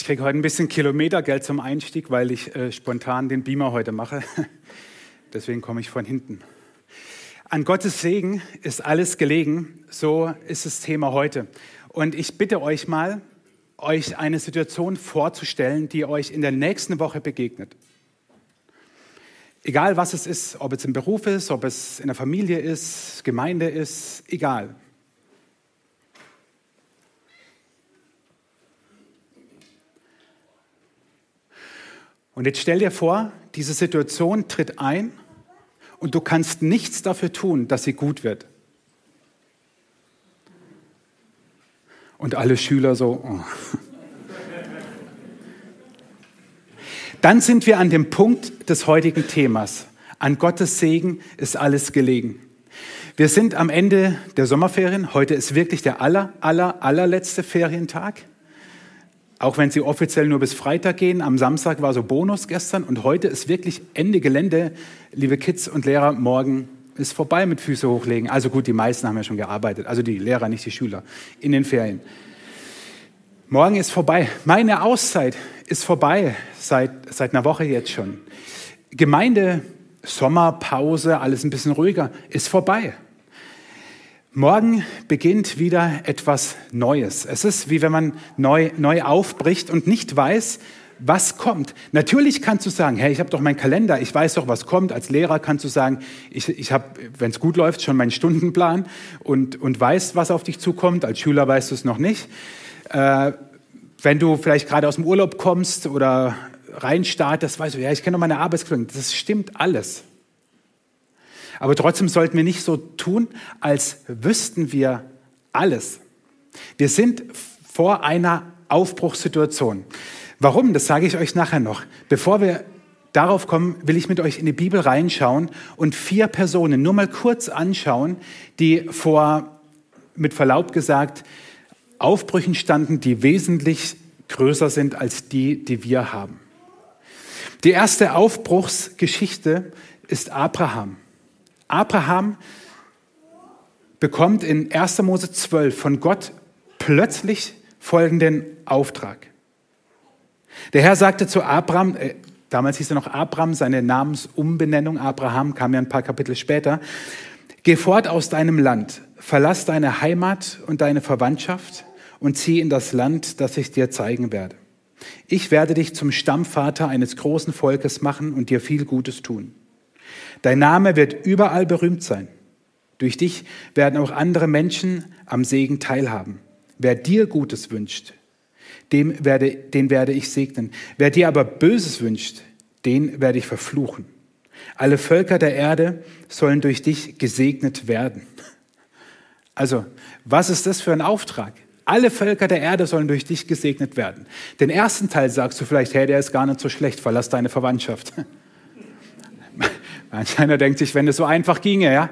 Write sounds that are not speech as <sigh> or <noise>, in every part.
Ich kriege heute ein bisschen Kilometergeld zum Einstieg, weil ich äh, spontan den Beamer heute mache. <laughs> Deswegen komme ich von hinten. An Gottes Segen ist alles gelegen. So ist das Thema heute. Und ich bitte euch mal, euch eine Situation vorzustellen, die euch in der nächsten Woche begegnet. Egal was es ist, ob es im Beruf ist, ob es in der Familie ist, Gemeinde ist, egal. Und jetzt stell dir vor, diese Situation tritt ein und du kannst nichts dafür tun, dass sie gut wird. Und alle Schüler so. Oh. Dann sind wir an dem Punkt des heutigen Themas. An Gottes Segen ist alles gelegen. Wir sind am Ende der Sommerferien. Heute ist wirklich der aller, aller, allerletzte Ferientag. Auch wenn sie offiziell nur bis Freitag gehen. Am Samstag war so Bonus gestern und heute ist wirklich Ende Gelände. Liebe Kids und Lehrer, morgen ist vorbei mit Füße hochlegen. Also gut, die meisten haben ja schon gearbeitet. Also die Lehrer, nicht die Schüler. In den Ferien. Morgen ist vorbei. Meine Auszeit ist vorbei seit, seit einer Woche jetzt schon. Gemeinde, Sommerpause, alles ein bisschen ruhiger, ist vorbei. Morgen beginnt wieder etwas Neues. Es ist wie wenn man neu, neu aufbricht und nicht weiß, was kommt. Natürlich kannst du sagen, hey, ich habe doch meinen Kalender, ich weiß doch, was kommt. Als Lehrer kannst du sagen, ich, ich habe, wenn es gut läuft, schon meinen Stundenplan und, und weißt, was auf dich zukommt. Als Schüler weißt du es noch nicht. Äh, wenn du vielleicht gerade aus dem Urlaub kommst oder reinstartest, weißt du, ja, ich kenne doch meine Arbeitskollegen. Das stimmt alles. Aber trotzdem sollten wir nicht so tun, als wüssten wir alles. Wir sind vor einer Aufbruchssituation. Warum? Das sage ich euch nachher noch. Bevor wir darauf kommen, will ich mit euch in die Bibel reinschauen und vier Personen nur mal kurz anschauen, die vor, mit Verlaub gesagt, Aufbrüchen standen, die wesentlich größer sind als die, die wir haben. Die erste Aufbruchsgeschichte ist Abraham. Abraham bekommt in 1. Mose 12 von Gott plötzlich folgenden Auftrag. Der Herr sagte zu Abraham, äh, damals hieß er noch Abraham, seine Namensumbenennung, Abraham kam ja ein paar Kapitel später, geh fort aus deinem Land, verlass deine Heimat und deine Verwandtschaft und zieh in das Land, das ich dir zeigen werde. Ich werde dich zum Stammvater eines großen Volkes machen und dir viel Gutes tun. Dein Name wird überall berühmt sein. Durch dich werden auch andere Menschen am Segen teilhaben. Wer dir Gutes wünscht, dem werde, den werde ich segnen. Wer dir aber Böses wünscht, den werde ich verfluchen. Alle Völker der Erde sollen durch dich gesegnet werden. Also, was ist das für ein Auftrag? Alle Völker der Erde sollen durch dich gesegnet werden. Den ersten Teil sagst du vielleicht, hey, der ist gar nicht so schlecht, verlass deine Verwandtschaft. Einer denkt sich, wenn es so einfach ginge, ja.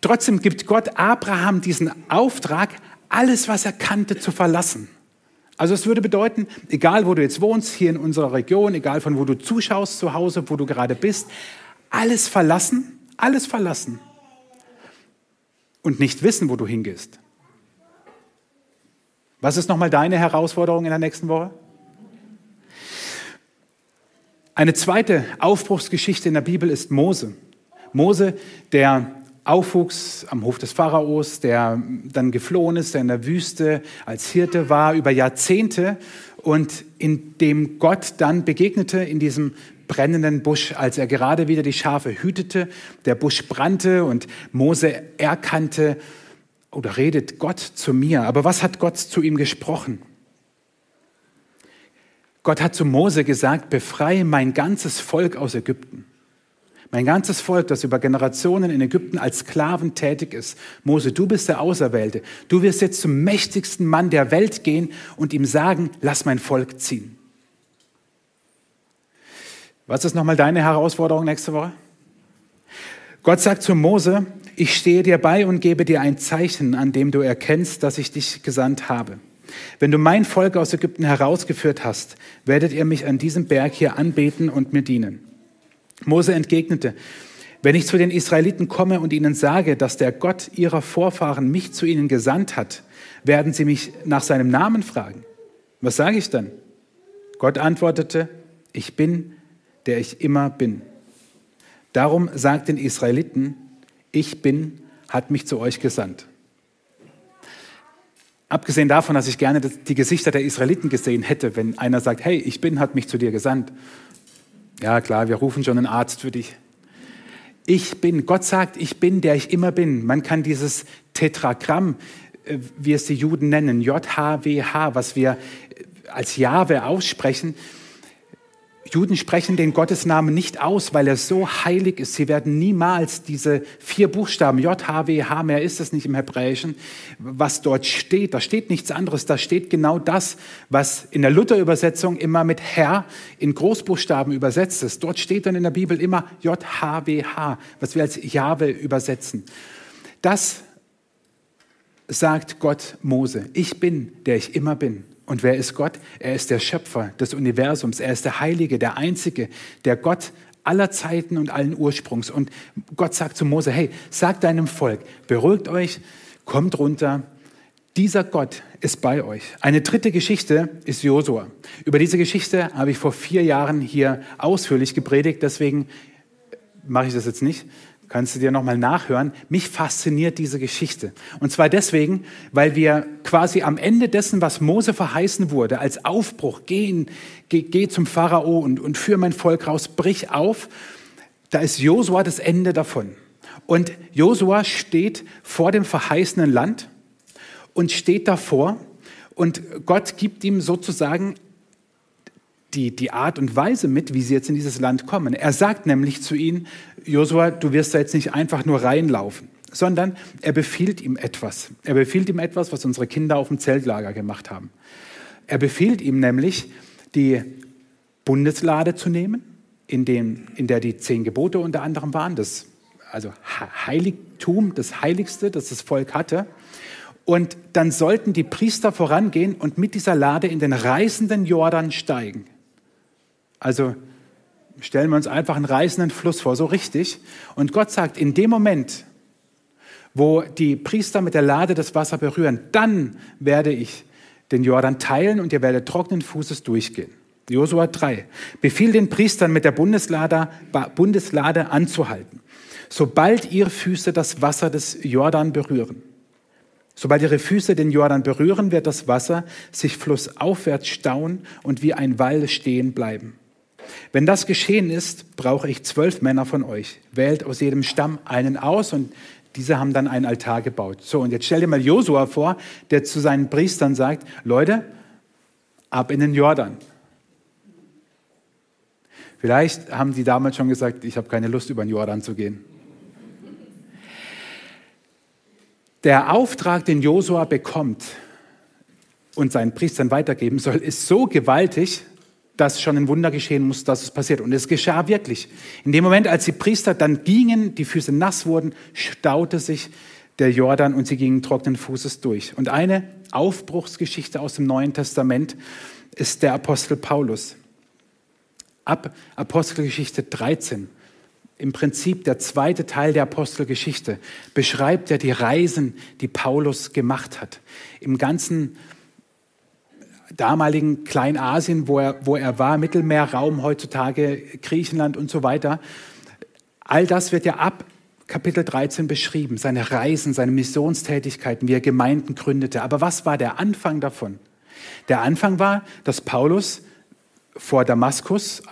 Trotzdem gibt Gott Abraham diesen Auftrag, alles, was er kannte, zu verlassen. Also es würde bedeuten, egal wo du jetzt wohnst, hier in unserer Region, egal von wo du zuschaust zu Hause, wo du gerade bist, alles verlassen, alles verlassen und nicht wissen, wo du hingehst. Was ist nochmal deine Herausforderung in der nächsten Woche? Eine zweite Aufbruchsgeschichte in der Bibel ist Mose. Mose, der aufwuchs am Hof des Pharaos, der dann geflohen ist, der in der Wüste als Hirte war über Jahrzehnte und in dem Gott dann begegnete in diesem brennenden Busch, als er gerade wieder die Schafe hütete. Der Busch brannte und Mose erkannte oder redet Gott zu mir. Aber was hat Gott zu ihm gesprochen? Gott hat zu Mose gesagt, befreie mein ganzes Volk aus Ägypten. Mein ganzes Volk, das über Generationen in Ägypten als Sklaven tätig ist. Mose, du bist der Auserwählte. Du wirst jetzt zum mächtigsten Mann der Welt gehen und ihm sagen, lass mein Volk ziehen. Was ist nochmal deine Herausforderung nächste Woche? Gott sagt zu Mose, ich stehe dir bei und gebe dir ein Zeichen, an dem du erkennst, dass ich dich gesandt habe. Wenn du mein Volk aus Ägypten herausgeführt hast, werdet ihr mich an diesem Berg hier anbeten und mir dienen. Mose entgegnete, wenn ich zu den Israeliten komme und ihnen sage, dass der Gott ihrer Vorfahren mich zu ihnen gesandt hat, werden sie mich nach seinem Namen fragen. Was sage ich dann? Gott antwortete, ich bin, der ich immer bin. Darum sagt den Israeliten, ich bin, hat mich zu euch gesandt. Abgesehen davon, dass ich gerne die Gesichter der Israeliten gesehen hätte, wenn einer sagt, hey, ich bin, hat mich zu dir gesandt. Ja klar, wir rufen schon einen Arzt für dich. Ich bin, Gott sagt, ich bin, der ich immer bin. Man kann dieses Tetragramm, äh, wie es die Juden nennen, JHWH, was wir als Jahwe aussprechen, Juden sprechen den Gottesnamen nicht aus, weil er so heilig ist. Sie werden niemals diese vier Buchstaben, J, H, W, H, mehr ist es nicht im Hebräischen, was dort steht. Da steht nichts anderes. Da steht genau das, was in der Luther-Übersetzung immer mit Herr in Großbuchstaben übersetzt ist. Dort steht dann in der Bibel immer J, H, W, H, was wir als Jahwe übersetzen. Das sagt Gott Mose. Ich bin, der ich immer bin. Und wer ist Gott? Er ist der Schöpfer des Universums. Er ist der Heilige, der Einzige, der Gott aller Zeiten und allen Ursprungs. Und Gott sagt zu Mose, hey, sag deinem Volk, beruhigt euch, kommt runter. Dieser Gott ist bei euch. Eine dritte Geschichte ist Josua. Über diese Geschichte habe ich vor vier Jahren hier ausführlich gepredigt, deswegen mache ich das jetzt nicht kannst du dir nochmal nachhören. Mich fasziniert diese Geschichte. Und zwar deswegen, weil wir quasi am Ende dessen, was Mose verheißen wurde, als Aufbruch, gehen, geh, geh zum Pharao und, und führ mein Volk raus, brich auf, da ist Josua das Ende davon. Und Josua steht vor dem verheißenen Land und steht davor und Gott gibt ihm sozusagen die, die Art und Weise mit, wie sie jetzt in dieses Land kommen. Er sagt nämlich zu ihnen, Josua, du wirst da jetzt nicht einfach nur reinlaufen, sondern er befiehlt ihm etwas. Er befiehlt ihm etwas, was unsere Kinder auf dem Zeltlager gemacht haben. Er befiehlt ihm nämlich, die Bundeslade zu nehmen, in, dem, in der die zehn Gebote unter anderem waren, das also Heiligtum, das Heiligste, das das Volk hatte. Und dann sollten die Priester vorangehen und mit dieser Lade in den reißenden Jordan steigen. Also stellen wir uns einfach einen reißenden Fluss vor, so richtig. Und Gott sagt, in dem Moment, wo die Priester mit der Lade das Wasser berühren, dann werde ich den Jordan teilen und ihr werdet trockenen Fußes durchgehen. Josua 3. Befiehl den Priestern mit der Bundeslade, Bundeslade anzuhalten, sobald ihre Füße das Wasser des Jordan berühren. Sobald ihre Füße den Jordan berühren, wird das Wasser sich flussaufwärts stauen und wie ein Wall stehen bleiben. Wenn das geschehen ist, brauche ich zwölf Männer von euch. Wählt aus jedem Stamm einen aus und diese haben dann einen Altar gebaut. So, und jetzt stell dir mal Josua vor, der zu seinen Priestern sagt, Leute, ab in den Jordan. Vielleicht haben die damals schon gesagt, ich habe keine Lust, über den Jordan zu gehen. Der Auftrag, den Josua bekommt und seinen Priestern weitergeben soll, ist so gewaltig, dass schon ein Wunder geschehen muss, dass es passiert. Und es geschah wirklich. In dem Moment, als die Priester dann gingen, die Füße nass wurden, staute sich der Jordan und sie gingen trockenen Fußes durch. Und eine Aufbruchsgeschichte aus dem Neuen Testament ist der Apostel Paulus. Ab Apostelgeschichte 13, im Prinzip der zweite Teil der Apostelgeschichte, beschreibt er die Reisen, die Paulus gemacht hat. Im ganzen damaligen Kleinasien, wo er, wo er war, Mittelmeerraum, heutzutage Griechenland und so weiter. All das wird ja ab Kapitel 13 beschrieben, seine Reisen, seine Missionstätigkeiten, wie er Gemeinden gründete. Aber was war der Anfang davon? Der Anfang war, dass Paulus vor Damaskus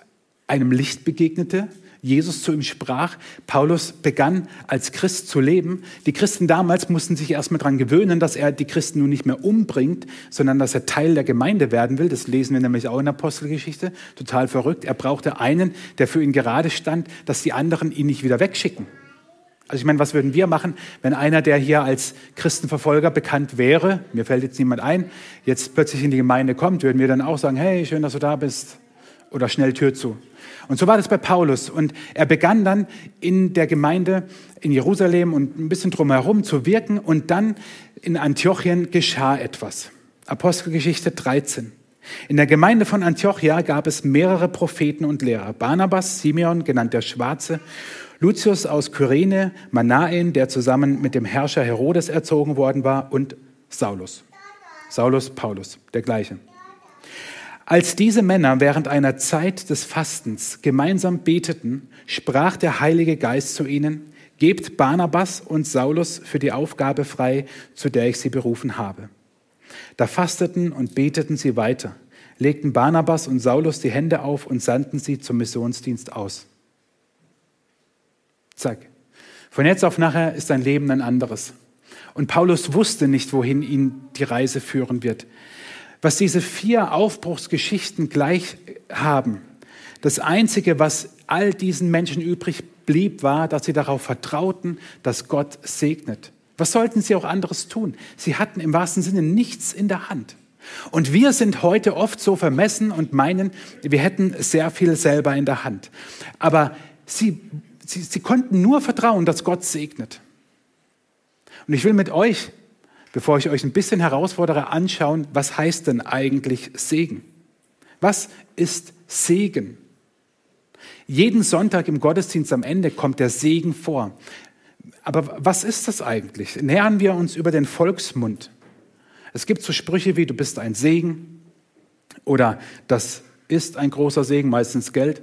einem Licht begegnete, Jesus zu ihm sprach. Paulus begann als Christ zu leben. Die Christen damals mussten sich erstmal daran gewöhnen, dass er die Christen nun nicht mehr umbringt, sondern dass er Teil der Gemeinde werden will. Das lesen wir nämlich auch in der Apostelgeschichte. Total verrückt. Er brauchte einen, der für ihn gerade stand, dass die anderen ihn nicht wieder wegschicken. Also ich meine, was würden wir machen, wenn einer, der hier als Christenverfolger bekannt wäre, mir fällt jetzt niemand ein, jetzt plötzlich in die Gemeinde kommt, würden wir dann auch sagen, hey, schön, dass du da bist oder schnell Tür zu. Und so war das bei Paulus. Und er begann dann in der Gemeinde in Jerusalem und ein bisschen drumherum zu wirken. Und dann in Antiochien geschah etwas. Apostelgeschichte 13. In der Gemeinde von Antiochia gab es mehrere Propheten und Lehrer. Barnabas, Simeon, genannt der Schwarze, Lucius aus Kyrene, Manaen, der zusammen mit dem Herrscher Herodes erzogen worden war, und Saulus. Saulus, Paulus, der gleiche. Als diese Männer während einer Zeit des Fastens gemeinsam beteten, sprach der Heilige Geist zu ihnen, Gebt Barnabas und Saulus für die Aufgabe frei, zu der ich sie berufen habe. Da fasteten und beteten sie weiter, legten Barnabas und Saulus die Hände auf und sandten sie zum Missionsdienst aus. Zack. Von jetzt auf nachher ist sein Leben ein anderes. Und Paulus wusste nicht, wohin ihn die Reise führen wird. Was diese vier Aufbruchsgeschichten gleich haben, das Einzige, was all diesen Menschen übrig blieb, war, dass sie darauf vertrauten, dass Gott segnet. Was sollten sie auch anderes tun? Sie hatten im wahrsten Sinne nichts in der Hand. Und wir sind heute oft so vermessen und meinen, wir hätten sehr viel selber in der Hand. Aber sie, sie, sie konnten nur vertrauen, dass Gott segnet. Und ich will mit euch, bevor ich euch ein bisschen herausfordere, anschauen, was heißt denn eigentlich Segen? Was ist Segen? Jeden Sonntag im Gottesdienst am Ende kommt der Segen vor. Aber was ist das eigentlich? Nähern wir uns über den Volksmund. Es gibt so Sprüche wie, du bist ein Segen oder das ist ein großer Segen, meistens Geld,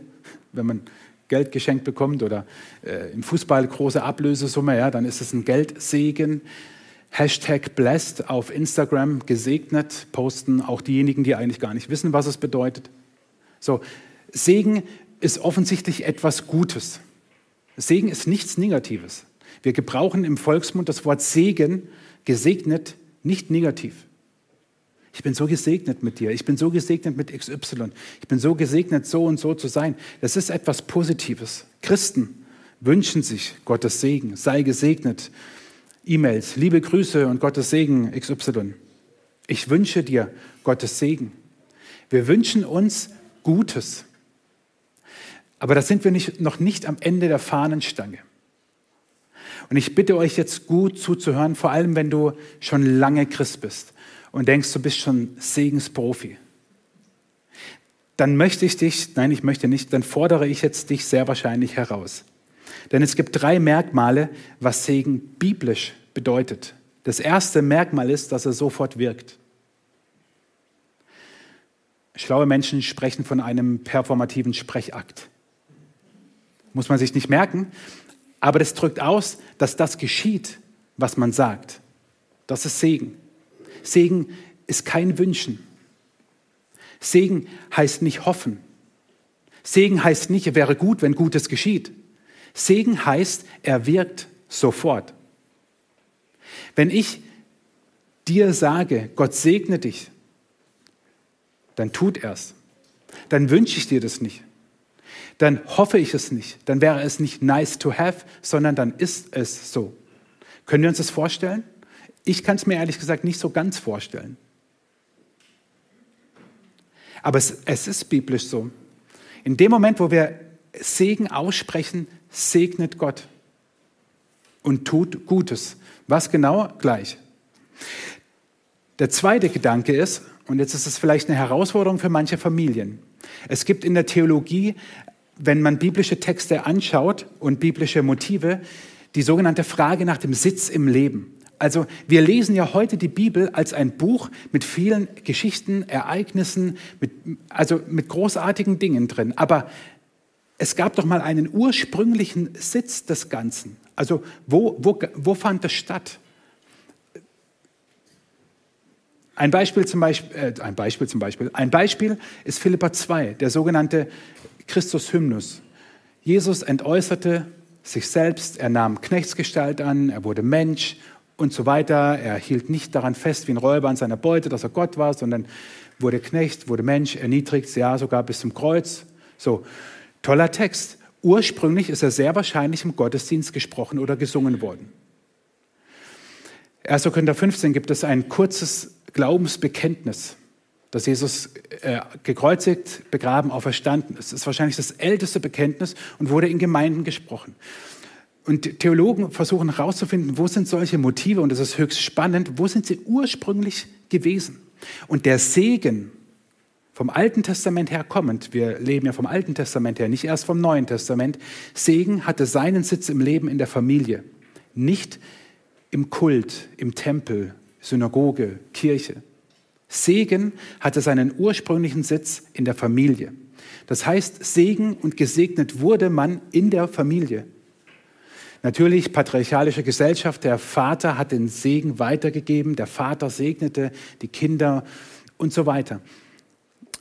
wenn man Geld geschenkt bekommt oder äh, im Fußball große Ablösesumme, ja, dann ist es ein Geldsegen. Hashtag blessed auf Instagram, gesegnet, posten auch diejenigen, die eigentlich gar nicht wissen, was es bedeutet. So, Segen ist offensichtlich etwas Gutes. Segen ist nichts Negatives. Wir gebrauchen im Volksmund das Wort Segen, gesegnet, nicht negativ. Ich bin so gesegnet mit dir. Ich bin so gesegnet mit XY. Ich bin so gesegnet, so und so zu sein. Das ist etwas Positives. Christen wünschen sich Gottes Segen. Sei gesegnet. E-Mails, liebe Grüße und Gottes Segen XY. Ich wünsche dir Gottes Segen. Wir wünschen uns Gutes. Aber da sind wir nicht, noch nicht am Ende der Fahnenstange. Und ich bitte euch jetzt gut zuzuhören, vor allem wenn du schon lange Christ bist und denkst, du bist schon Segensprofi. Dann möchte ich dich, nein, ich möchte nicht, dann fordere ich jetzt dich sehr wahrscheinlich heraus. Denn es gibt drei Merkmale, was Segen biblisch bedeutet. Das erste Merkmal ist, dass er sofort wirkt. Schlaue Menschen sprechen von einem performativen Sprechakt muss man sich nicht merken, aber das drückt aus, dass das geschieht, was man sagt. Das ist Segen. Segen ist kein Wünschen. Segen heißt nicht hoffen. Segen heißt nicht, er wäre gut, wenn Gutes geschieht. Segen heißt, er wirkt sofort. Wenn ich dir sage, Gott segne dich, dann tut er's. Dann wünsche ich dir das nicht dann hoffe ich es nicht. Dann wäre es nicht nice to have, sondern dann ist es so. Können wir uns das vorstellen? Ich kann es mir ehrlich gesagt nicht so ganz vorstellen. Aber es, es ist biblisch so. In dem Moment, wo wir Segen aussprechen, segnet Gott und tut Gutes. Was genau? Gleich. Der zweite Gedanke ist, und jetzt ist es vielleicht eine Herausforderung für manche Familien. Es gibt in der Theologie wenn man biblische Texte anschaut und biblische Motive, die sogenannte Frage nach dem Sitz im Leben. Also wir lesen ja heute die Bibel als ein Buch mit vielen Geschichten, Ereignissen, mit, also mit großartigen Dingen drin. Aber es gab doch mal einen ursprünglichen Sitz des Ganzen. Also wo, wo, wo fand das statt? Ein Beispiel zum Beispiel, äh, ein Beispiel zum Beispiel, ein Beispiel ist Philippa 2, der sogenannte Christus-Hymnus. Jesus entäußerte sich selbst, er nahm Knechtsgestalt an, er wurde Mensch und so weiter. Er hielt nicht daran fest wie ein Räuber an seiner Beute, dass er Gott war, sondern wurde Knecht, wurde Mensch, erniedrigt, ja sogar bis zum Kreuz. So, toller Text. Ursprünglich ist er sehr wahrscheinlich im Gottesdienst gesprochen oder gesungen worden. 1. Korinther 15 gibt es ein kurzes Glaubensbekenntnis dass Jesus äh, gekreuzigt, begraben, auferstanden ist. Das ist wahrscheinlich das älteste Bekenntnis und wurde in Gemeinden gesprochen. Und Theologen versuchen herauszufinden, wo sind solche Motive, und das ist höchst spannend, wo sind sie ursprünglich gewesen? Und der Segen vom Alten Testament her kommend, wir leben ja vom Alten Testament her, nicht erst vom Neuen Testament, Segen hatte seinen Sitz im Leben in der Familie, nicht im Kult, im Tempel, Synagoge, Kirche Segen hatte seinen ursprünglichen Sitz in der Familie. Das heißt, Segen und gesegnet wurde man in der Familie. Natürlich, patriarchalische Gesellschaft, der Vater hat den Segen weitergegeben, der Vater segnete die Kinder und so weiter.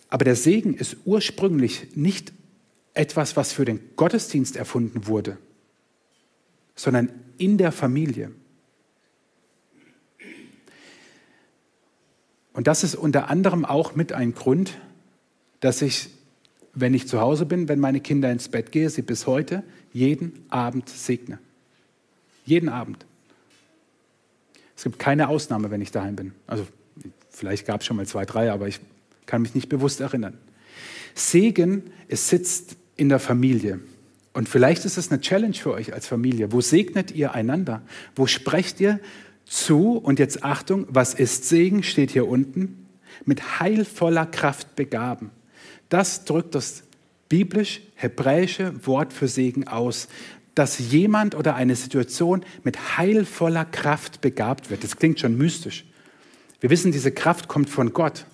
Aber der Segen ist ursprünglich nicht etwas, was für den Gottesdienst erfunden wurde, sondern in der Familie. Und das ist unter anderem auch mit ein Grund, dass ich, wenn ich zu Hause bin, wenn meine Kinder ins Bett gehe, sie bis heute jeden Abend segne. Jeden Abend. Es gibt keine Ausnahme, wenn ich daheim bin. Also vielleicht gab es schon mal zwei, drei, aber ich kann mich nicht bewusst erinnern. Segen, es sitzt in der Familie. Und vielleicht ist es eine Challenge für euch als Familie. Wo segnet ihr einander? Wo sprecht ihr zu? Und jetzt Achtung, was ist Segen? Steht hier unten. Mit heilvoller Kraft begaben. Das drückt das biblisch-hebräische Wort für Segen aus dass jemand oder eine Situation mit heilvoller Kraft begabt wird. Das klingt schon mystisch. Wir wissen, diese Kraft kommt von Gott.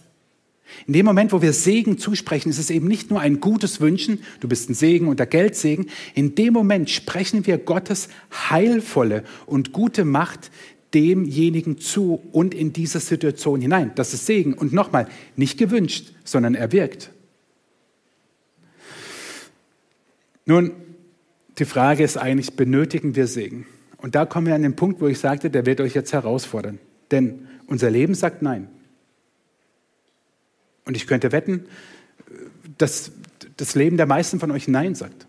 In dem Moment, wo wir Segen zusprechen, ist es eben nicht nur ein gutes Wünschen, du bist ein Segen und der Geldsegen. In dem Moment sprechen wir Gottes heilvolle und gute Macht demjenigen zu und in diese Situation hinein. Das ist Segen. Und nochmal, nicht gewünscht, sondern er wirkt. Nun, die Frage ist eigentlich, benötigen wir Segen? Und da kommen wir an den Punkt, wo ich sagte, der wird euch jetzt herausfordern. Denn unser Leben sagt Nein. Und ich könnte wetten, dass das Leben der meisten von euch Nein sagt.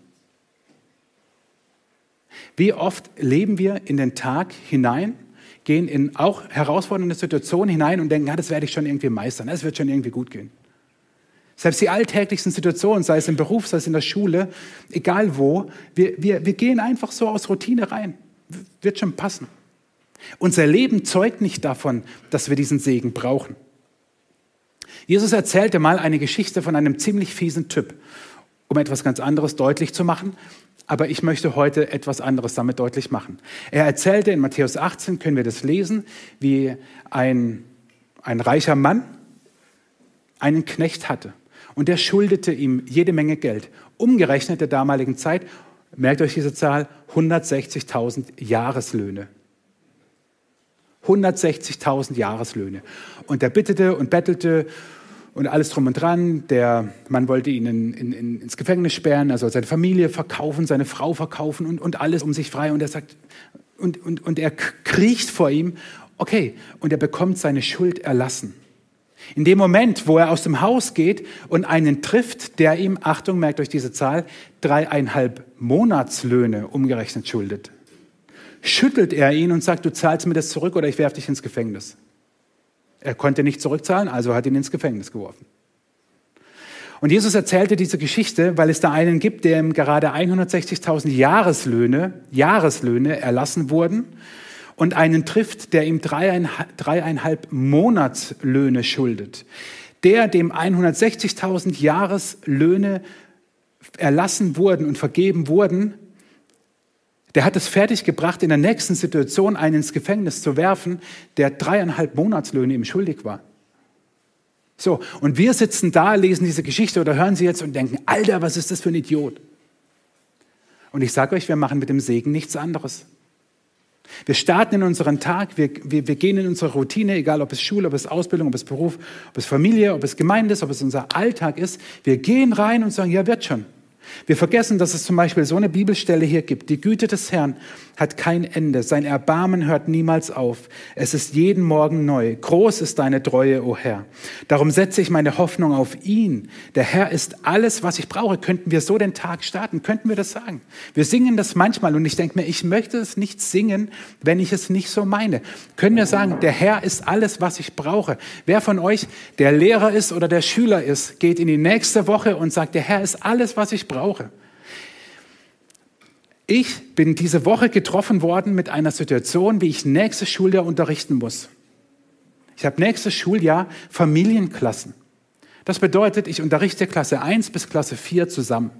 Wie oft leben wir in den Tag hinein, gehen in auch herausfordernde Situationen hinein und denken, ja, das werde ich schon irgendwie meistern, es wird schon irgendwie gut gehen. Selbst die alltäglichsten Situationen, sei es im Beruf, sei es in der Schule, egal wo, wir, wir, wir gehen einfach so aus Routine rein. Wird schon passen. Unser Leben zeugt nicht davon, dass wir diesen Segen brauchen. Jesus erzählte mal eine Geschichte von einem ziemlich fiesen Typ, um etwas ganz anderes deutlich zu machen. Aber ich möchte heute etwas anderes damit deutlich machen. Er erzählte in Matthäus 18, können wir das lesen, wie ein, ein reicher Mann einen Knecht hatte. Und der schuldete ihm jede Menge Geld. Umgerechnet der damaligen Zeit, merkt euch diese Zahl, 160.000 Jahreslöhne. 160.000 Jahreslöhne. Und er bittete und bettelte und alles drum und dran. Der Mann wollte ihn in, in, in, ins Gefängnis sperren, er soll seine Familie verkaufen, seine Frau verkaufen und, und alles um sich frei. Und er sagt, und, und, und er kriecht vor ihm, okay, und er bekommt seine Schuld erlassen. In dem Moment, wo er aus dem Haus geht und einen trifft, der ihm, Achtung, merkt euch diese Zahl, dreieinhalb Monatslöhne umgerechnet schuldet, schüttelt er ihn und sagt, du zahlst mir das zurück oder ich werfe dich ins Gefängnis. Er konnte nicht zurückzahlen, also hat ihn ins Gefängnis geworfen. Und Jesus erzählte diese Geschichte, weil es da einen gibt, der ihm gerade 160.000 Jahreslöhne, Jahreslöhne erlassen wurden und einen trifft, der ihm dreieinhalb, dreieinhalb Monatslöhne schuldet. Der, dem 160.000 Jahreslöhne erlassen wurden und vergeben wurden, der hat es fertiggebracht, in der nächsten Situation einen ins Gefängnis zu werfen, der dreieinhalb Monatslöhne ihm schuldig war. So, und wir sitzen da, lesen diese Geschichte oder hören sie jetzt und denken, Alter, was ist das für ein Idiot? Und ich sage euch, wir machen mit dem Segen nichts anderes. Wir starten in unseren Tag, wir, wir, wir gehen in unsere Routine, egal ob es Schule, ob es Ausbildung, ob es Beruf, ob es Familie, ob es Gemeinde ist, ob es unser Alltag ist. Wir gehen rein und sagen, ja, wird schon. Wir vergessen, dass es zum Beispiel so eine Bibelstelle hier gibt. Die Güte des Herrn hat kein Ende. Sein Erbarmen hört niemals auf. Es ist jeden Morgen neu. Groß ist deine Treue, o oh Herr. Darum setze ich meine Hoffnung auf ihn. Der Herr ist alles, was ich brauche. Könnten wir so den Tag starten? Könnten wir das sagen? Wir singen das manchmal und ich denke mir, ich möchte es nicht singen, wenn ich es nicht so meine. Können wir sagen, der Herr ist alles, was ich brauche? Wer von euch, der Lehrer ist oder der Schüler ist, geht in die nächste Woche und sagt, der Herr ist alles, was ich brauche? Ich bin diese Woche getroffen worden mit einer Situation, wie ich nächstes Schuljahr unterrichten muss. Ich habe nächstes Schuljahr Familienklassen. Das bedeutet, ich unterrichte Klasse 1 bis Klasse 4 zusammen.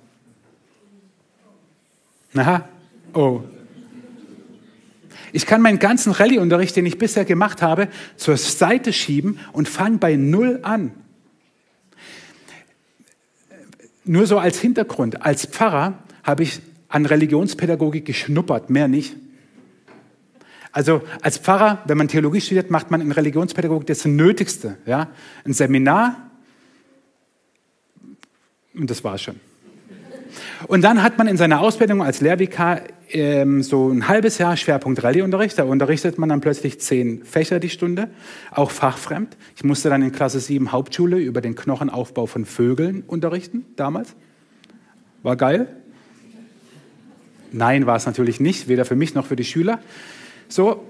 Aha, oh. Ich kann meinen ganzen Rallye-Unterricht, den ich bisher gemacht habe, zur Seite schieben und fange bei Null an. Nur so als Hintergrund. Als Pfarrer habe ich an Religionspädagogik geschnuppert, mehr nicht. Also als Pfarrer, wenn man Theologie studiert, macht man in Religionspädagogik das Nötigste. Ja? Ein Seminar und das war schon. Und dann hat man in seiner Ausbildung als Lehrvikar ähm, so ein halbes Jahr Schwerpunkt Rallyeunterricht. Da unterrichtet man dann plötzlich zehn Fächer die Stunde, auch fachfremd. Ich musste dann in Klasse 7 Hauptschule über den Knochenaufbau von Vögeln unterrichten, damals. War geil. Nein, war es natürlich nicht, weder für mich noch für die Schüler. So,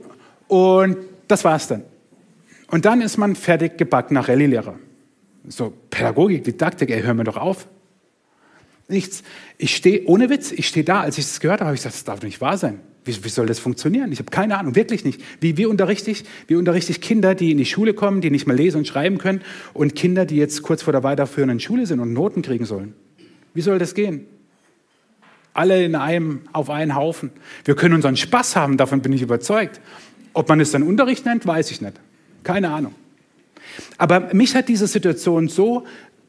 und das war es dann. Und dann ist man fertig gebackener Rallye-Lehrer. So, Pädagogik, Didaktik, ey, hör mir doch auf. Nichts. Ich stehe, ohne Witz, ich stehe da, als ich das gehört habe, habe ich gesagt, das darf doch nicht wahr sein. Wie, wie soll das funktionieren? Ich habe keine Ahnung, wirklich nicht. Wie, wie, unterrichte ich, wie unterrichte ich Kinder, die in die Schule kommen, die nicht mehr lesen und schreiben können und Kinder, die jetzt kurz vor der weiterführenden Schule sind und Noten kriegen sollen? Wie soll das gehen? Alle in einem, auf einen Haufen. Wir können unseren Spaß haben, davon bin ich überzeugt. Ob man es dann Unterricht nennt, weiß ich nicht. Keine Ahnung. Aber mich hat diese Situation so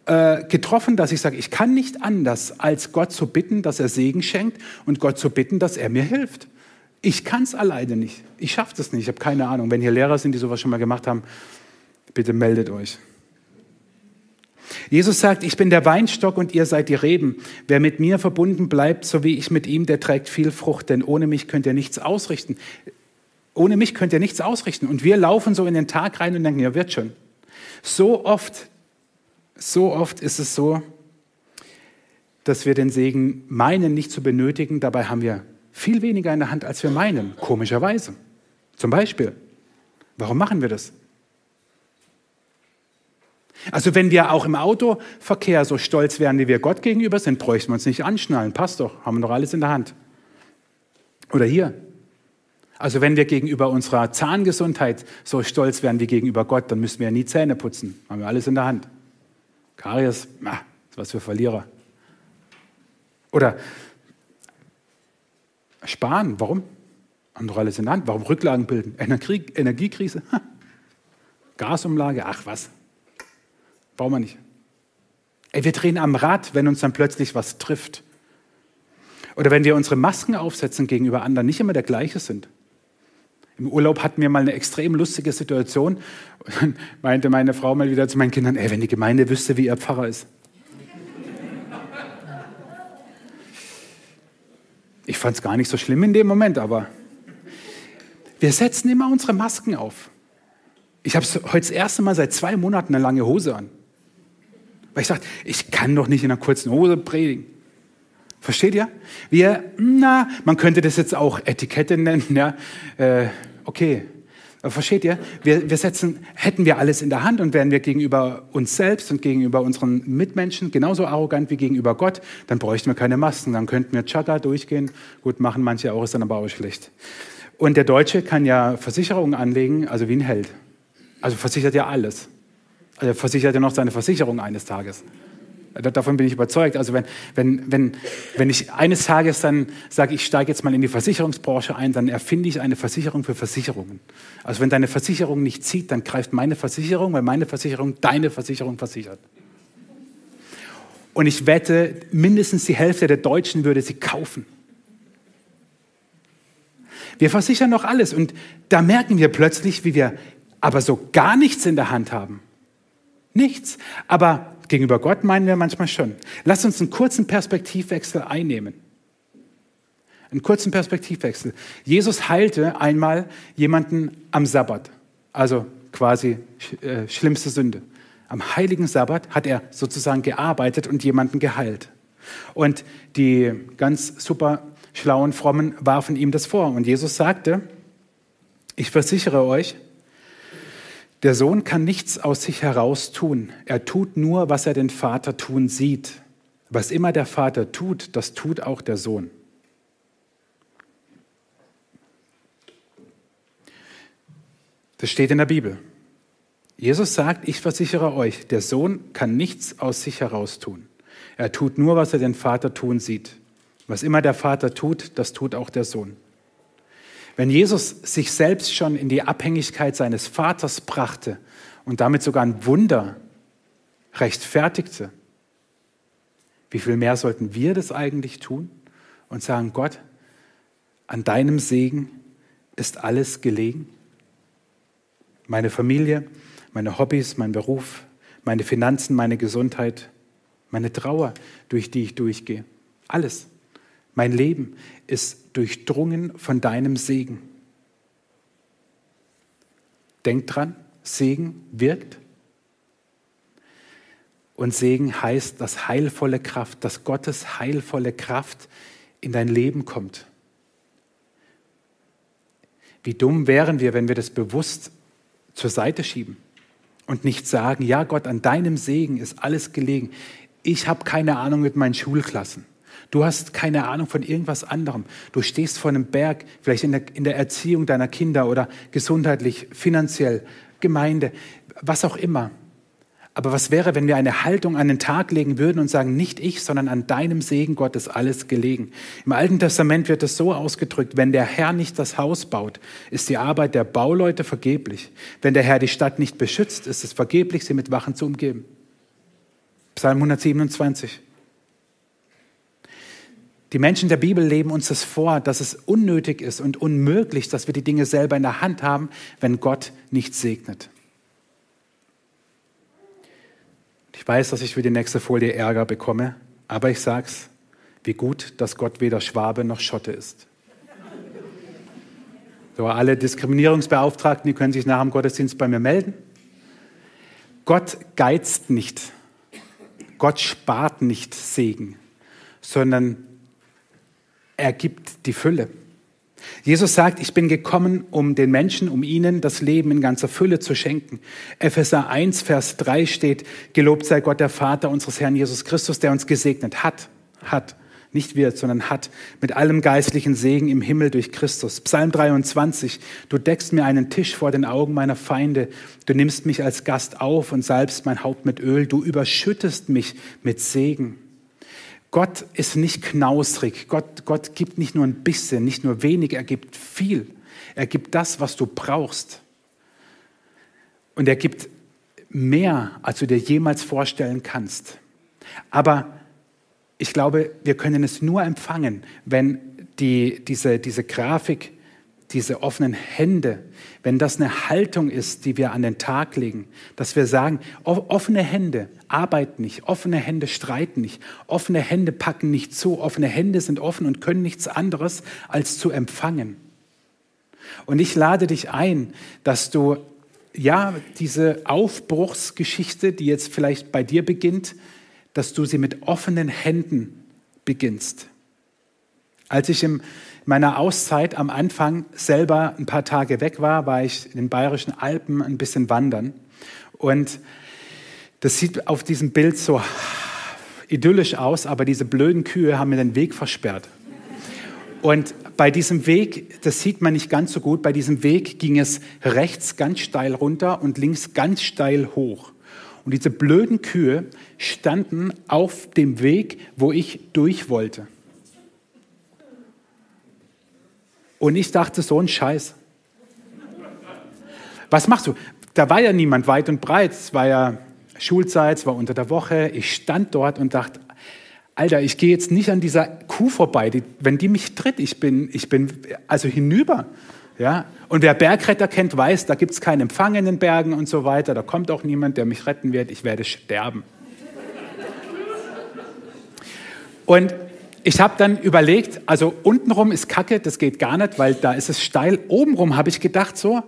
äh, getroffen, dass ich sage, ich kann nicht anders, als Gott zu bitten, dass er Segen schenkt und Gott zu bitten, dass er mir hilft. Ich kann es alleine nicht. Ich schaffe das nicht. Ich habe keine Ahnung. Wenn hier Lehrer sind, die sowas schon mal gemacht haben, bitte meldet euch. Jesus sagt, ich bin der Weinstock und ihr seid die Reben. Wer mit mir verbunden bleibt, so wie ich mit ihm, der trägt viel Frucht, denn ohne mich könnt ihr nichts ausrichten. Ohne mich könnt ihr nichts ausrichten. Und wir laufen so in den Tag rein und denken, ja, wird schon. So oft so oft ist es so, dass wir den Segen meinen, nicht zu benötigen. Dabei haben wir viel weniger in der Hand, als wir meinen, komischerweise. Zum Beispiel, warum machen wir das? Also wenn wir auch im Autoverkehr so stolz wären, wie wir Gott gegenüber sind, bräuchten wir uns nicht anschnallen. Passt doch, haben wir doch alles in der Hand. Oder hier. Also wenn wir gegenüber unserer Zahngesundheit so stolz wären wie gegenüber Gott, dann müssten wir ja nie Zähne putzen. Haben wir alles in der Hand. Karies, na, ist was für Verlierer. Oder sparen, warum? Haben alles in Hand. Warum Rücklagen bilden? Energie, Energiekrise? Ha. Gasumlage? Ach was. Brauchen wir nicht. Ey, wir drehen am Rad, wenn uns dann plötzlich was trifft. Oder wenn wir unsere Masken aufsetzen gegenüber anderen, nicht immer der gleiche sind. Im Urlaub hatten wir mal eine extrem lustige Situation. Und dann meinte meine Frau mal wieder zu meinen Kindern, ey, wenn die Gemeinde wüsste, wie ihr Pfarrer ist. Ich fand es gar nicht so schlimm in dem Moment, aber wir setzen immer unsere Masken auf. Ich habe heute das erste Mal seit zwei Monaten eine lange Hose an. Weil ich sagte, ich kann doch nicht in einer kurzen Hose predigen. Versteht ihr? Wir, na, man könnte das jetzt auch Etikette <laughs> nennen, ja. Äh, okay. Versteht ihr? Wir, wir setzen, hätten wir alles in der Hand und wären wir gegenüber uns selbst und gegenüber unseren Mitmenschen genauso arrogant wie gegenüber Gott, dann bräuchten wir keine Masken. Dann könnten wir Chaka durchgehen. Gut, machen manche auch, ist dann aber auch schlecht. Und der Deutsche kann ja Versicherungen anlegen, also wie ein Held. Also versichert ja alles. Also er versichert ja noch seine Versicherung eines Tages. Davon bin ich überzeugt. Also wenn, wenn, wenn, wenn ich eines Tages dann sage, ich steige jetzt mal in die Versicherungsbranche ein, dann erfinde ich eine Versicherung für Versicherungen. Also wenn deine Versicherung nicht zieht, dann greift meine Versicherung, weil meine Versicherung deine Versicherung versichert. Und ich wette, mindestens die Hälfte der Deutschen würde sie kaufen. Wir versichern noch alles und da merken wir plötzlich, wie wir aber so gar nichts in der Hand haben. Nichts. Aber Gegenüber Gott meinen wir manchmal schon. Lass uns einen kurzen Perspektivwechsel einnehmen. Einen kurzen Perspektivwechsel. Jesus heilte einmal jemanden am Sabbat, also quasi äh, schlimmste Sünde. Am heiligen Sabbat hat er sozusagen gearbeitet und jemanden geheilt. Und die ganz super schlauen Frommen warfen ihm das vor. Und Jesus sagte, ich versichere euch, der Sohn kann nichts aus sich heraus tun. Er tut nur, was er den Vater tun sieht. Was immer der Vater tut, das tut auch der Sohn. Das steht in der Bibel. Jesus sagt, ich versichere euch, der Sohn kann nichts aus sich heraus tun. Er tut nur, was er den Vater tun sieht. Was immer der Vater tut, das tut auch der Sohn. Wenn Jesus sich selbst schon in die Abhängigkeit seines Vaters brachte und damit sogar ein Wunder rechtfertigte, wie viel mehr sollten wir das eigentlich tun und sagen, Gott, an deinem Segen ist alles gelegen? Meine Familie, meine Hobbys, mein Beruf, meine Finanzen, meine Gesundheit, meine Trauer, durch die ich durchgehe. Alles. Mein Leben ist durchdrungen von deinem Segen. Denk dran, Segen wirkt. Und Segen heißt, dass heilvolle Kraft, dass Gottes heilvolle Kraft in dein Leben kommt. Wie dumm wären wir, wenn wir das bewusst zur Seite schieben und nicht sagen, ja Gott, an deinem Segen ist alles gelegen. Ich habe keine Ahnung mit meinen Schulklassen. Du hast keine Ahnung von irgendwas anderem. Du stehst vor einem Berg, vielleicht in der, in der Erziehung deiner Kinder oder gesundheitlich, finanziell, Gemeinde, was auch immer. Aber was wäre, wenn wir eine Haltung an den Tag legen würden und sagen, nicht ich, sondern an deinem Segen Gott ist alles gelegen. Im Alten Testament wird es so ausgedrückt, wenn der Herr nicht das Haus baut, ist die Arbeit der Bauleute vergeblich. Wenn der Herr die Stadt nicht beschützt, ist es vergeblich, sie mit Wachen zu umgeben. Psalm 127. Die Menschen der Bibel leben uns das vor, dass es unnötig ist und unmöglich, dass wir die Dinge selber in der Hand haben, wenn Gott nicht segnet. Ich weiß, dass ich für die nächste Folie Ärger bekomme, aber ich sage es, wie gut, dass Gott weder Schwabe noch Schotte ist. So, alle Diskriminierungsbeauftragten, die können sich nach dem Gottesdienst bei mir melden. Gott geizt nicht. Gott spart nicht Segen, sondern er gibt die Fülle. Jesus sagt, ich bin gekommen, um den Menschen, um ihnen das Leben in ganzer Fülle zu schenken. Epheser 1, Vers 3 steht, gelobt sei Gott der Vater unseres Herrn Jesus Christus, der uns gesegnet hat, hat, nicht wird, sondern hat, mit allem geistlichen Segen im Himmel durch Christus. Psalm 23, du deckst mir einen Tisch vor den Augen meiner Feinde, du nimmst mich als Gast auf und salbst mein Haupt mit Öl, du überschüttest mich mit Segen. Gott ist nicht knausrig. Gott, Gott gibt nicht nur ein bisschen, nicht nur wenig, er gibt viel. Er gibt das, was du brauchst. Und er gibt mehr, als du dir jemals vorstellen kannst. Aber ich glaube, wir können es nur empfangen, wenn die, diese, diese Grafik diese offenen Hände, wenn das eine Haltung ist, die wir an den Tag legen, dass wir sagen, offene Hände arbeiten nicht, offene Hände streiten nicht, offene Hände packen nicht zu, offene Hände sind offen und können nichts anderes als zu empfangen. Und ich lade dich ein, dass du ja diese Aufbruchsgeschichte, die jetzt vielleicht bei dir beginnt, dass du sie mit offenen Händen beginnst. Als ich im meiner Auszeit am Anfang selber ein paar Tage weg war, war ich in den bayerischen Alpen ein bisschen wandern. Und das sieht auf diesem Bild so idyllisch aus, aber diese blöden Kühe haben mir den Weg versperrt. Und bei diesem Weg, das sieht man nicht ganz so gut, bei diesem Weg ging es rechts ganz steil runter und links ganz steil hoch. Und diese blöden Kühe standen auf dem Weg, wo ich durch wollte. Und ich dachte, so ein Scheiß. Was machst du? Da war ja niemand weit und breit. Es war ja Schulzeit, es war unter der Woche. Ich stand dort und dachte, Alter, ich gehe jetzt nicht an dieser Kuh vorbei. Die, wenn die mich tritt, ich bin, ich bin also hinüber. Ja? Und wer Bergretter kennt, weiß, da gibt es keinen Empfang in den Bergen und so weiter. Da kommt auch niemand, der mich retten wird. Ich werde sterben. Und ich habe dann überlegt, also untenrum ist Kacke, das geht gar nicht, weil da ist es steil. Obenrum habe ich gedacht, so,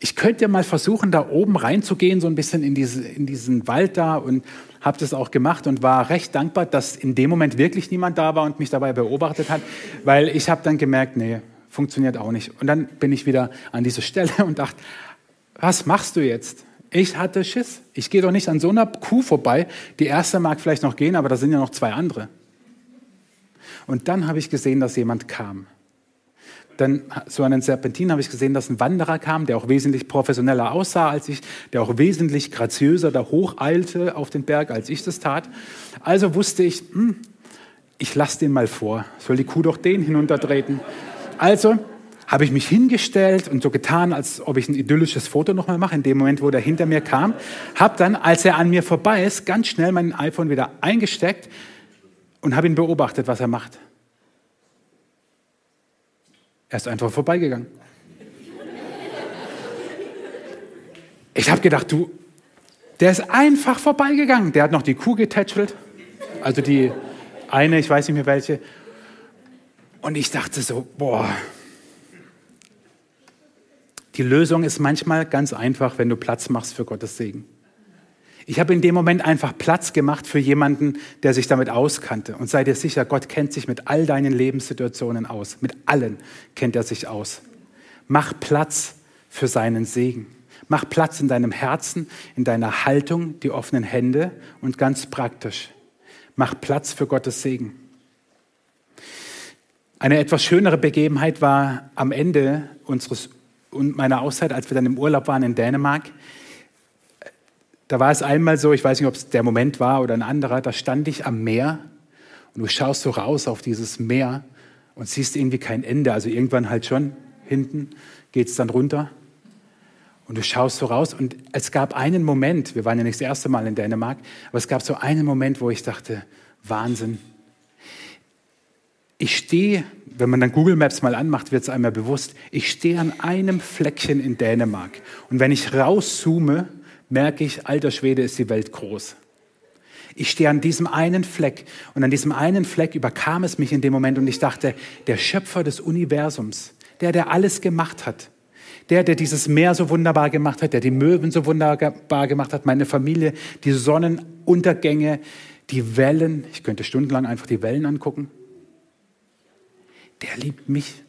ich könnte ja mal versuchen, da oben reinzugehen, so ein bisschen in, diese, in diesen Wald da und habe das auch gemacht und war recht dankbar, dass in dem Moment wirklich niemand da war und mich dabei beobachtet hat, weil ich habe dann gemerkt, nee, funktioniert auch nicht. Und dann bin ich wieder an diese Stelle und dachte, was machst du jetzt? Ich hatte Schiss. Ich gehe doch nicht an so einer Kuh vorbei. Die erste mag vielleicht noch gehen, aber da sind ja noch zwei andere. Und dann habe ich gesehen, dass jemand kam. Dann so an den Serpentin habe ich gesehen, dass ein Wanderer kam, der auch wesentlich professioneller aussah als ich, der auch wesentlich graziöser da hocheilte auf den Berg, als ich das tat. Also wusste ich, hm, ich lasse den mal vor. Soll die Kuh doch den hinuntertreten? Also habe ich mich hingestellt und so getan, als ob ich ein idyllisches Foto nochmal mache, in dem Moment, wo der hinter mir kam. Habe dann, als er an mir vorbei ist, ganz schnell mein iPhone wieder eingesteckt und habe ihn beobachtet, was er macht. Er ist einfach vorbeigegangen. Ich habe gedacht, du, der ist einfach vorbeigegangen. Der hat noch die Kuh getätschelt, also die eine, ich weiß nicht mehr welche. Und ich dachte so, boah, die Lösung ist manchmal ganz einfach, wenn du Platz machst für Gottes Segen. Ich habe in dem Moment einfach Platz gemacht für jemanden, der sich damit auskannte. Und sei dir sicher, Gott kennt sich mit all deinen Lebenssituationen aus. Mit allen kennt er sich aus. Mach Platz für seinen Segen. Mach Platz in deinem Herzen, in deiner Haltung, die offenen Hände und ganz praktisch. Mach Platz für Gottes Segen. Eine etwas schönere Begebenheit war am Ende unseres meiner Auszeit, als wir dann im Urlaub waren in Dänemark. Da war es einmal so, ich weiß nicht, ob es der Moment war oder ein anderer, da stand ich am Meer und du schaust so raus auf dieses Meer und siehst irgendwie kein Ende. Also irgendwann halt schon, hinten geht es dann runter. Und du schaust so raus und es gab einen Moment, wir waren ja nicht das erste Mal in Dänemark, aber es gab so einen Moment, wo ich dachte, Wahnsinn, ich stehe, wenn man dann Google Maps mal anmacht, wird es einmal bewusst, ich stehe an einem Fleckchen in Dänemark. Und wenn ich rauszoome, merke ich, alter Schwede ist die Welt groß. Ich stehe an diesem einen Fleck und an diesem einen Fleck überkam es mich in dem Moment und ich dachte, der Schöpfer des Universums, der, der alles gemacht hat, der, der dieses Meer so wunderbar gemacht hat, der die Möwen so wunderbar gemacht hat, meine Familie, die Sonnenuntergänge, die Wellen, ich könnte stundenlang einfach die Wellen angucken, der liebt mich.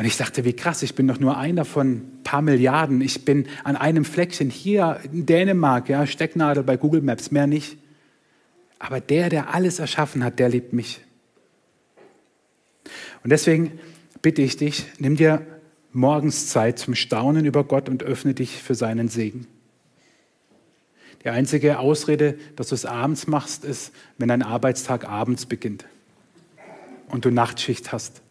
Und ich dachte, wie krass, ich bin doch nur einer von ein paar Milliarden. Ich bin an einem Fleckchen hier in Dänemark, ja, Stecknadel bei Google Maps, mehr nicht. Aber der, der alles erschaffen hat, der liebt mich. Und deswegen bitte ich dich, nimm dir morgens Zeit zum Staunen über Gott und öffne dich für seinen Segen. Die einzige Ausrede, dass du es abends machst, ist, wenn dein Arbeitstag abends beginnt und du Nachtschicht hast.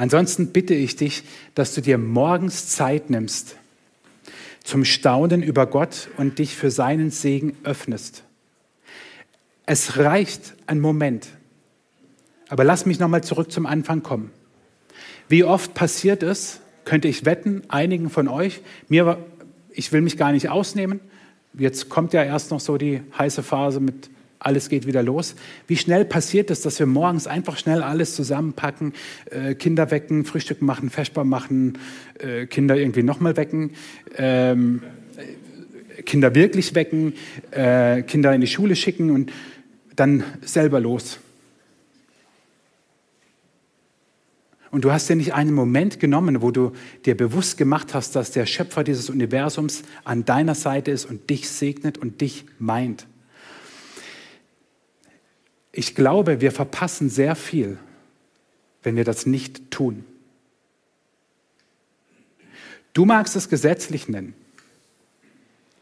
Ansonsten bitte ich dich, dass du dir morgens Zeit nimmst zum Staunen über Gott und dich für seinen Segen öffnest. Es reicht ein Moment. Aber lass mich nochmal zurück zum Anfang kommen. Wie oft passiert es, könnte ich wetten, einigen von euch, mir, ich will mich gar nicht ausnehmen, Jetzt kommt ja erst noch so die heiße Phase mit alles geht wieder los. Wie schnell passiert es, dass wir morgens einfach schnell alles zusammenpacken, äh, Kinder wecken, Frühstück machen, Feschbar machen, äh, Kinder irgendwie nochmal wecken, ähm, Kinder wirklich wecken, äh, Kinder in die Schule schicken und dann selber los. Und du hast dir nicht einen Moment genommen, wo du dir bewusst gemacht hast, dass der Schöpfer dieses Universums an deiner Seite ist und dich segnet und dich meint. Ich glaube, wir verpassen sehr viel, wenn wir das nicht tun. Du magst es gesetzlich nennen.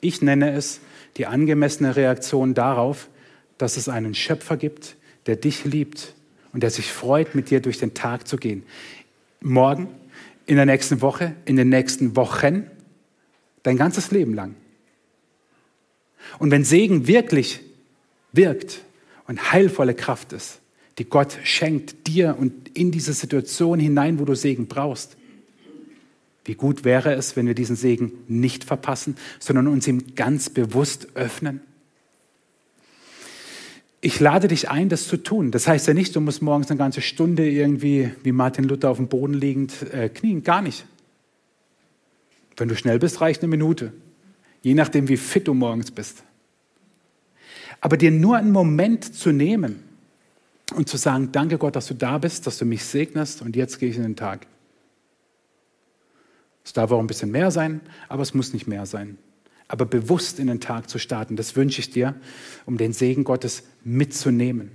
Ich nenne es die angemessene Reaktion darauf, dass es einen Schöpfer gibt, der dich liebt und der sich freut, mit dir durch den Tag zu gehen. Morgen, in der nächsten Woche, in den nächsten Wochen, dein ganzes Leben lang. Und wenn Segen wirklich wirkt und heilvolle Kraft ist, die Gott schenkt dir und in diese Situation hinein, wo du Segen brauchst, wie gut wäre es, wenn wir diesen Segen nicht verpassen, sondern uns ihm ganz bewusst öffnen ich lade dich ein, das zu tun. Das heißt ja nicht, du musst morgens eine ganze Stunde irgendwie wie Martin Luther auf dem Boden liegend äh, knien. Gar nicht. Wenn du schnell bist, reicht eine Minute. Je nachdem, wie fit du morgens bist. Aber dir nur einen Moment zu nehmen und zu sagen, danke Gott, dass du da bist, dass du mich segnest und jetzt gehe ich in den Tag. Es darf auch ein bisschen mehr sein, aber es muss nicht mehr sein aber bewusst in den Tag zu starten. Das wünsche ich dir, um den Segen Gottes mitzunehmen.